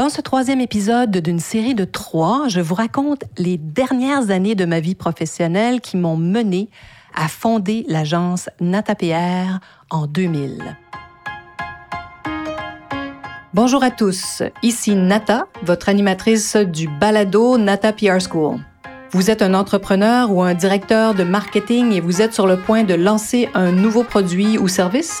Dans ce troisième épisode d'une série de trois, je vous raconte les dernières années de ma vie professionnelle qui m'ont mené à fonder l'agence Nata PR en 2000. Bonjour à tous, ici Nata, votre animatrice du balado Nata PR School. Vous êtes un entrepreneur ou un directeur de marketing et vous êtes sur le point de lancer un nouveau produit ou service?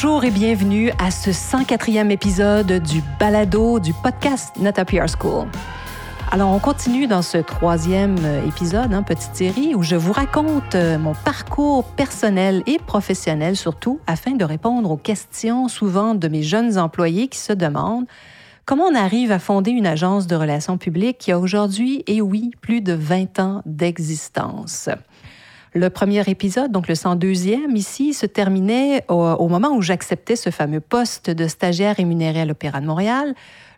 Bonjour et bienvenue à ce 104e épisode du balado du podcast Nata PR School. Alors, on continue dans ce troisième épisode, hein, petite série, où je vous raconte euh, mon parcours personnel et professionnel surtout, afin de répondre aux questions souvent de mes jeunes employés qui se demandent comment on arrive à fonder une agence de relations publiques qui a aujourd'hui, et oui, plus de 20 ans d'existence. Le premier épisode, donc le 102e ici, se terminait au, moment où j'acceptais ce fameux poste de stagiaire rémunéré à l'Opéra de Montréal.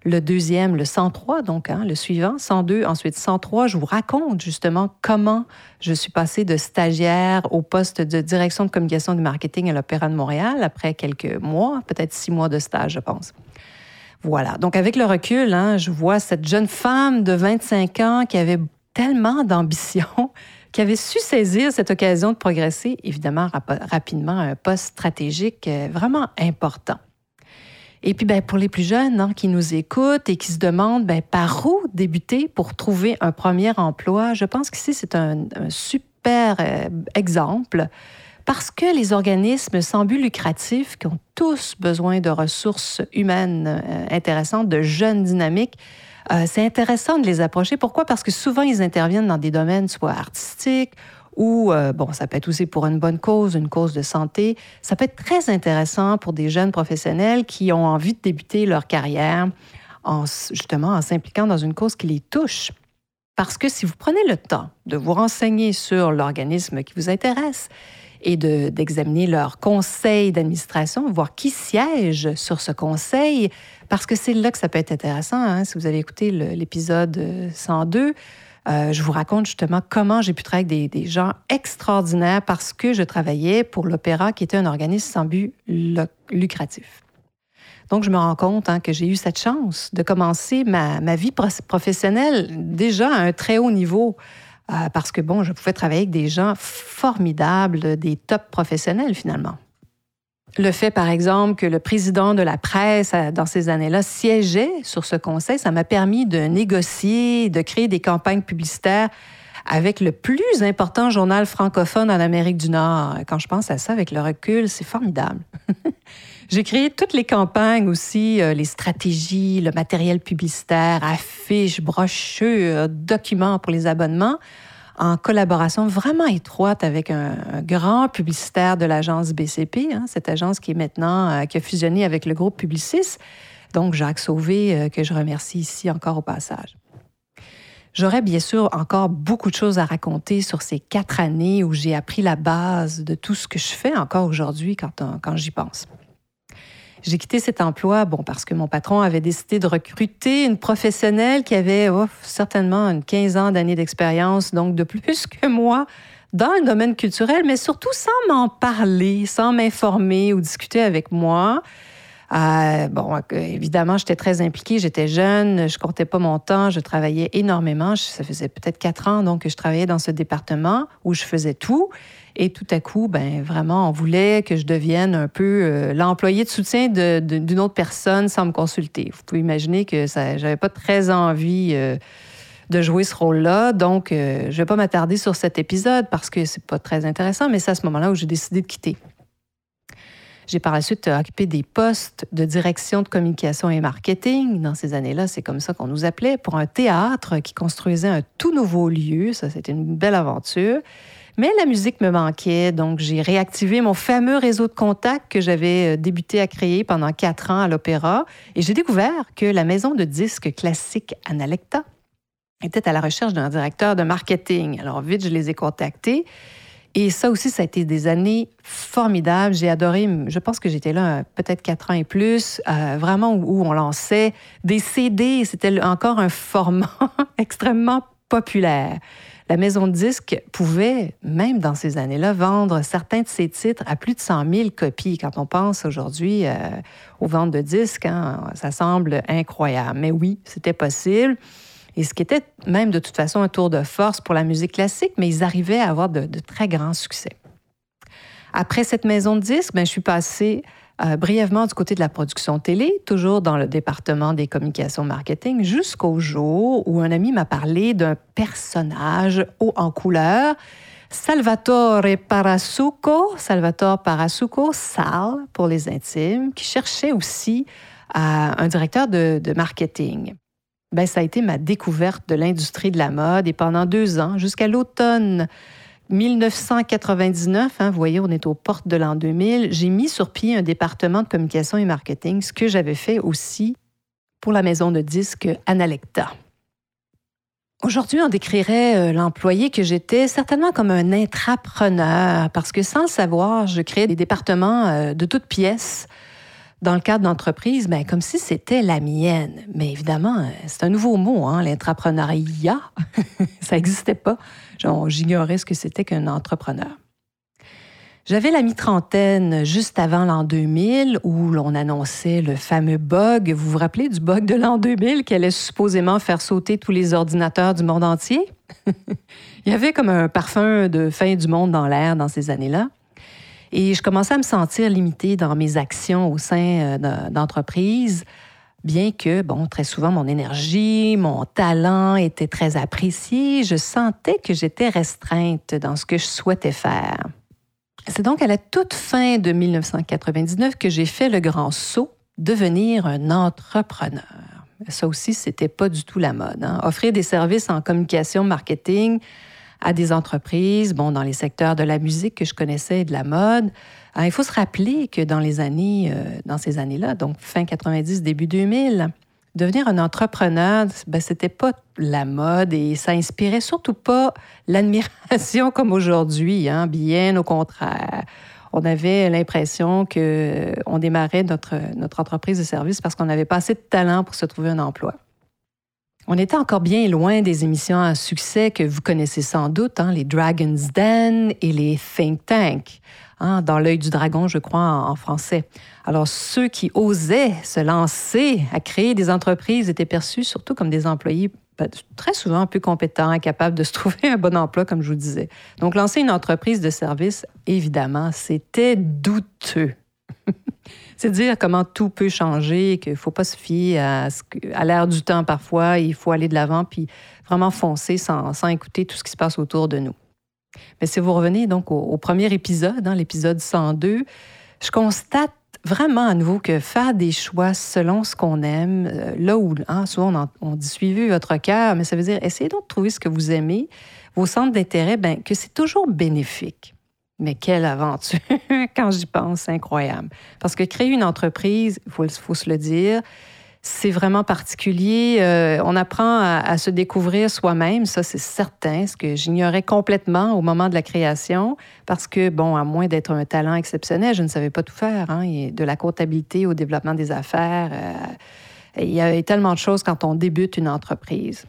Le deuxième, le 103, donc hein, le suivant, 102, ensuite 103, je vous raconte justement comment je suis passée de stagiaire au poste de direction de communication de marketing à l'Opéra de Montréal après quelques mois, peut-être six mois de stage, je pense. Voilà. Donc, avec le recul, hein, je vois cette jeune femme de 25 ans qui avait tellement d'ambition, qui avait su saisir cette occasion de progresser, évidemment, rapidement à un poste stratégique euh, vraiment important. Et puis, ben, pour les plus jeunes hein, qui nous écoutent et qui se demandent ben, par où débuter pour trouver un premier emploi, je pense qu'ici, c'est un, super euh, exemple parce que les organismes sans but lucratif, qui ont tous besoin de ressources humaines euh, intéressantes, de jeunes dynamiques, euh, c'est intéressant de les approcher. Pourquoi? Parce que souvent, ils interviennent dans des domaines soit artistiques ou, euh, bon, ça peut être aussi pour une bonne cause, une cause de santé. Ça peut être très intéressant pour des jeunes professionnels qui ont envie de débuter leur carrière en, justement en s'impliquant dans une cause qui les touche. Parce que si vous prenez le temps de vous renseigner sur l'organisme qui vous intéresse, et d'examiner leur conseil d'administration, voir qui siège sur ce conseil, parce que c'est là que ça peut être intéressant. Hein. Si vous avez écouté l'épisode 102, euh, je vous raconte justement comment j'ai pu travailler avec des, gens extraordinaires parce que je travaillais pour l'Opéra, qui était un organisme sans but lucratif. Donc, je me rends compte hein, que j'ai eu cette chance de commencer ma, ma, vie professionnelle déjà à un très haut niveau. Euh, parce que, bon, je pouvais travailler avec des gens formidables, des top professionnels finalement. Le fait, par exemple, que le président de la presse, euh, dans ces années-là, siégeait sur ce conseil, ça m'a permis de négocier, de créer des campagnes publicitaires avec le plus important journal francophone en Amérique du Nord. Quand je pense à ça avec le recul, c'est formidable. J'ai créé toutes les campagnes aussi, euh, les stratégies, le matériel publicitaire, affiches, brochures, documents pour les abonnements, en collaboration vraiment étroite avec un, grand publicitaire de l'agence BCP, hein, cette agence qui est maintenant, euh, qui a fusionné avec le groupe Publicis, donc Jacques Sauvé, euh, que je remercie ici encore au passage. J'aurais bien sûr encore beaucoup de choses à raconter sur ces quatre années où j'ai appris la base de tout ce que je fais encore aujourd'hui quand, quand j'y pense. J'ai quitté cet emploi, bon, parce que mon patron avait décidé de recruter une professionnelle qui avait certainement une 15 ans d'années d'expérience, donc de plus que moi dans le domaine culturel, mais surtout sans m'en parler, sans m'informer ou discuter avec moi. Euh, bon, évidemment, j'étais très impliquée, j'étais jeune, je comptais pas mon temps, je travaillais énormément. Ça faisait peut-être quatre ans donc que je travaillais dans ce département où je faisais tout. Et tout à coup, ben vraiment, on voulait que je devienne un peu euh, l'employé de soutien d'une autre personne sans me consulter. Vous pouvez imaginer que j'avais pas très envie euh, de jouer ce rôle-là. Donc, je ne vais pas m'attarder sur cet épisode parce que c'est pas très intéressant, mais c'est à ce moment-là où j'ai décidé de quitter. J'ai par la suite occupé des postes de direction de communication et marketing. Dans ces années-là, c'est comme ça qu'on nous appelait, pour un théâtre qui construisait un tout nouveau lieu. Ça, c'était une belle aventure. Mais la musique me manquait, donc j'ai réactivé mon fameux réseau de contacts que j'avais euh, débuté à créer pendant quatre ans à l'opéra et j'ai découvert que la maison de disques classique Analecta était à la recherche d'un directeur de marketing. Alors vite, je les ai contactés. Et ça aussi, ça a été des années formidables. J'ai adoré, je pense que j'étais là euh, peut-être quatre ans et plus, euh, vraiment où, on lançait des CD. C'était encore un format extrêmement populaire. La maison de disques pouvait, même dans ces années-là, vendre certains de ses titres à plus de 100 000 copies. Quand on pense aujourd'hui euh, aux ventes de disques, hein, ça semble incroyable. Mais oui, c'était possible. Et ce qui était même de toute façon un tour de force pour la musique classique, mais ils arrivaient à avoir de, très grands succès. Après cette maison de disques, ben, je suis passée euh, brièvement du côté de la production télé, toujours dans le département des communications marketing, jusqu'au jour où un ami m'a parlé d'un personnage haut en couleur, Salvatore Parasuco, Salvatore Parasuco, Sal pour les intimes, qui cherchait aussi euh, un directeur de, de marketing ben, ça a été ma découverte de l'industrie de la mode. Et pendant deux ans, jusqu'à l'automne 1999, hein, vous voyez, on est aux portes de l'an 2000, j'ai mis sur pied un département de communication et marketing, ce que j'avais fait aussi pour la maison de disques Analecta. Aujourd'hui, on décrirait euh, l'employé que j'étais certainement comme un intrapreneur, parce que sans le savoir, je créais des départements euh, de toutes pièces dans le cadre d'entreprise, ben, comme si c'était la mienne. Mais évidemment, euh, c'est un nouveau mot, hein, l'intrapreneuriat. ça n'existait pas. J'ignorais ce que c'était qu'un entrepreneur. J'avais la mi-trentaine juste avant l'an 2000 où l'on annonçait le fameux bug. Vous vous rappelez du bug de l'an 2000 qui allait supposément faire sauter tous les ordinateurs du monde entier? Il y avait comme un parfum de fin du monde dans l'air dans ces années-là. Et je commençais à me sentir limitée dans mes actions au sein euh, d'entreprise, bien que, bon, très souvent, mon énergie, mon talent étaient très appréciés, je sentais que j'étais restreinte dans ce que je souhaitais faire. C'est donc à la toute fin de 1999 que j'ai fait le grand saut, devenir un entrepreneur. Ça aussi, c'était pas du tout la mode. Hein. Offrir des services en communication, marketing, à des entreprises, bon, dans les secteurs de la musique que je connaissais et de la mode. Ah, il faut se rappeler que dans les années, euh, dans ces années-là, donc fin 90, début 2000, devenir un entrepreneur, ben, c'était pas la mode et ça inspirait surtout pas l'admiration comme aujourd'hui, hein, bien au contraire. On avait l'impression que on démarrait notre, notre entreprise de service parce qu'on n'avait pas assez de talent pour se trouver un emploi. On était encore bien loin des émissions à succès que vous connaissez sans doute, hein, les Dragon's Den et les Think Tank, hein, dans l'œil du dragon, je crois, en, français. Alors, ceux qui osaient se lancer à créer des entreprises étaient perçus surtout comme des employés ben, très souvent peu compétents, incapables de se trouver un bon emploi, comme je vous disais. Donc, lancer une entreprise de service, évidemment, c'était douteux. C'est dire comment tout peut changer, qu'il ne faut pas se fier à, à l'ère du temps parfois. Il faut aller de l'avant puis vraiment foncer sans, sans, écouter tout ce qui se passe autour de nous. Mais si vous revenez donc au, premier épisode, hein, l'épisode 102, je constate vraiment à nouveau que faire des choix selon ce qu'on aime, euh, là où hein, souvent on, dit suivez votre cœur, mais ça veut dire essayez donc de trouver ce que vous aimez, vos centres d'intérêt, ben, que c'est toujours bénéfique. Mais quelle aventure! Quand j'y pense, incroyable. Parce que créer une entreprise, il faut, se le dire, c'est vraiment particulier. Euh, on apprend à, se découvrir soi-même, ça c'est certain, ce que j'ignorais complètement au moment de la création, parce que, bon, à moins d'être un talent exceptionnel, je ne savais pas tout faire. Hein, de la comptabilité au développement des affaires. Euh, il y a tellement de choses quand on débute une entreprise.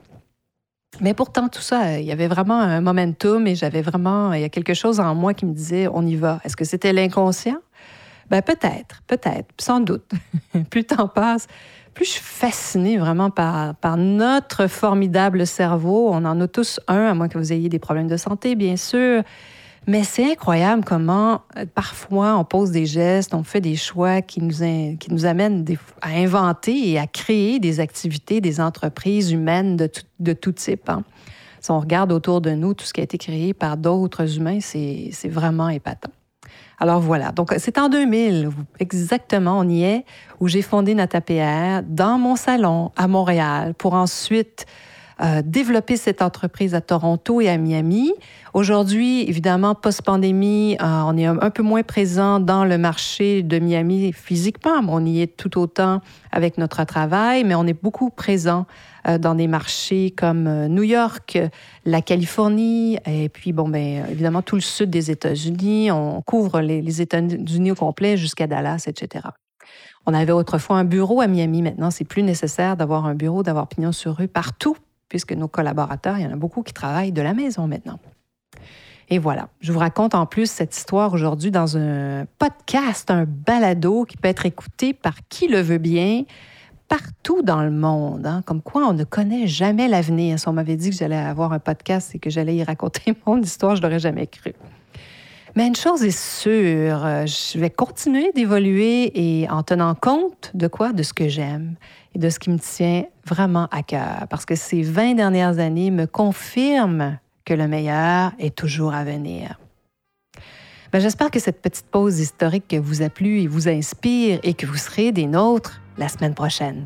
Mais pourtant, tout ça, il y avait vraiment un momentum et j'avais vraiment, il y a quelque chose en moi qui me disait, on y va. Est-ce que c'était l'inconscient? Ben peut-être, peut-être, sans doute. plus le temps passe, plus je suis fascinée vraiment par notre formidable cerveau. On en a tous un, à moins que vous ayez des problèmes de santé, bien sûr. Mais c'est incroyable comment euh, parfois on pose des gestes, on fait des choix qui nous, qui nous amènent à inventer et à créer des activités, des entreprises humaines de tout, de tout type. Hein. Si on regarde autour de nous tout ce qui a été créé par d'autres humains, c'est vraiment épatant. Alors voilà, donc c'est en 2000, exactement, on y est, où j'ai fondé NataPR dans mon salon à Montréal pour ensuite euh, développé cette entreprise à Toronto et à Miami. Aujourd'hui, évidemment, post-pandémie, euh, on est un, peu moins présent dans le marché de Miami physiquement. On y est tout autant avec notre travail, mais on est beaucoup présent euh, dans des marchés comme New York, la Californie, et puis, bon, ben, évidemment, tout le sud des États-Unis. On couvre les, les États-Unis au complet jusqu'à Dallas, etc. On avait autrefois un bureau à Miami. Maintenant, c'est plus nécessaire d'avoir un bureau, d'avoir pignon sur rue partout, puisque nos collaborateurs, il y en a beaucoup qui travaillent de la maison maintenant. Et voilà, je vous raconte en plus cette histoire aujourd'hui dans un podcast, un balado qui peut être écouté par qui le veut bien, partout dans le monde. Hein. Comme quoi, on ne connaît jamais l'avenir. Si on m'avait dit que j'allais avoir un podcast et que j'allais y raconter mon histoire, je l'aurais jamais cru. Mais une chose est sûre, euh, je vais continuer d'évoluer et en tenant compte de quoi? De ce que j'aime et de ce qui me tient vraiment à cœur. Parce que ces 20 dernières années me confirment que le meilleur est toujours à venir. Ben, J'espère que cette petite pause historique vous a plu et vous inspire et que vous serez des nôtres la semaine prochaine.